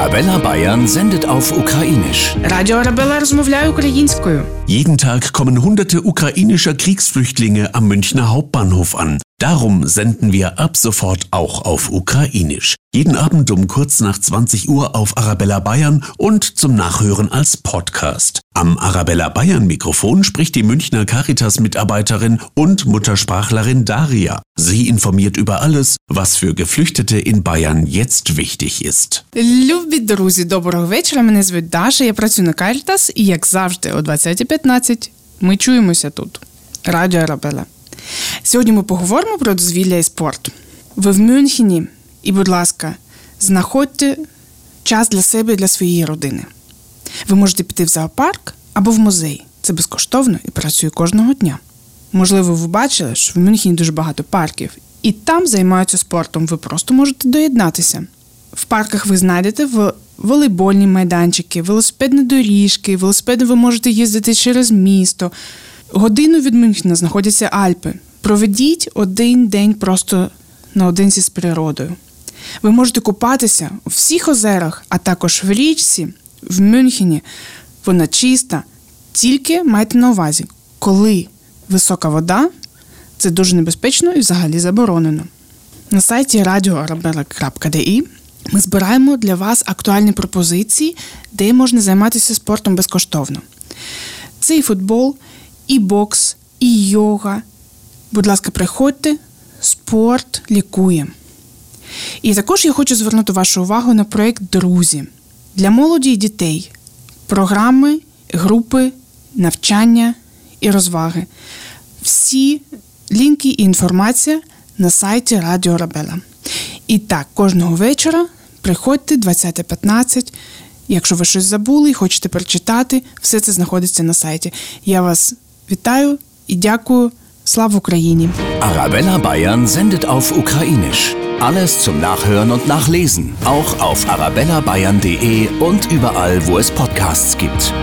Arabella Bayern sendet auf Ukrainisch. Radio Arabella rozmawia ukrainskою. Jeden Tag kommen hunderte ukrainischer Kriegsflüchtlinge am Münchner Hauptbahnhof an. Darum senden wir ab sofort auch auf Ukrainisch. Jeden Abend um kurz nach 20 Uhr auf Arabella Bayern und zum Nachhören als Podcast. Am Arabella Bayern Mikrofon spricht die Münchner Caritas-Mitarbeiterin und Muttersprachlerin Daria. Sie informiert über alles, was für Geflüchtete in Bayern jetzt wichtig ist. Любі друзі, доброго вечора. Мене звуть Даша, я працюю на Caritas і, як завжди, о 20.15 ми чуємося тут. Радіо Арабела. Сьогодні ми поговоримо про дозвілля і спорт. Ви в Мюнхені, і, будь ласка, знаходьте час для себе і для своєї родини. Ви можете піти в зоопарк або в музей. Це безкоштовно і працює кожного дня. Можливо, ви бачили, що в Мюнхені дуже багато парків, і там займаються спортом. Ви просто можете доєднатися. В парках ви знайдете в волейбольні майданчики, велосипедні доріжки, велосипеди ви можете їздити через місто. Годину від Мюнхена знаходяться Альпи. Проведіть один день просто наодинці з природою. Ви можете купатися у всіх озерах, а також в річці, в Мюнхені. Вона чиста. Тільки майте на увазі, коли висока вода, це дуже небезпечно і взагалі заборонено. На сайті radioarabella.de ми збираємо для вас актуальні пропозиції, де можна займатися спортом безкоштовно. Це і футбол, і бокс, і йога. Будь ласка, приходьте, спорт лікує. І також я хочу звернути вашу увагу на проєкт Друзі для молоді і дітей, програми, групи, навчання і розваги. Всі лінки і інформація на сайті Радіо Рабела. І так, кожного вечора приходьте 20.15. Якщо ви щось забули і хочете прочитати, все це знаходиться на сайті. Я вас вітаю і дякую. Слава Україні! Arabella Bayern sendet auf Ukrainisch. Alles zum Nachhören und Nachlesen, auch auf arabellabayern.de und überall, wo es Podcasts gibt.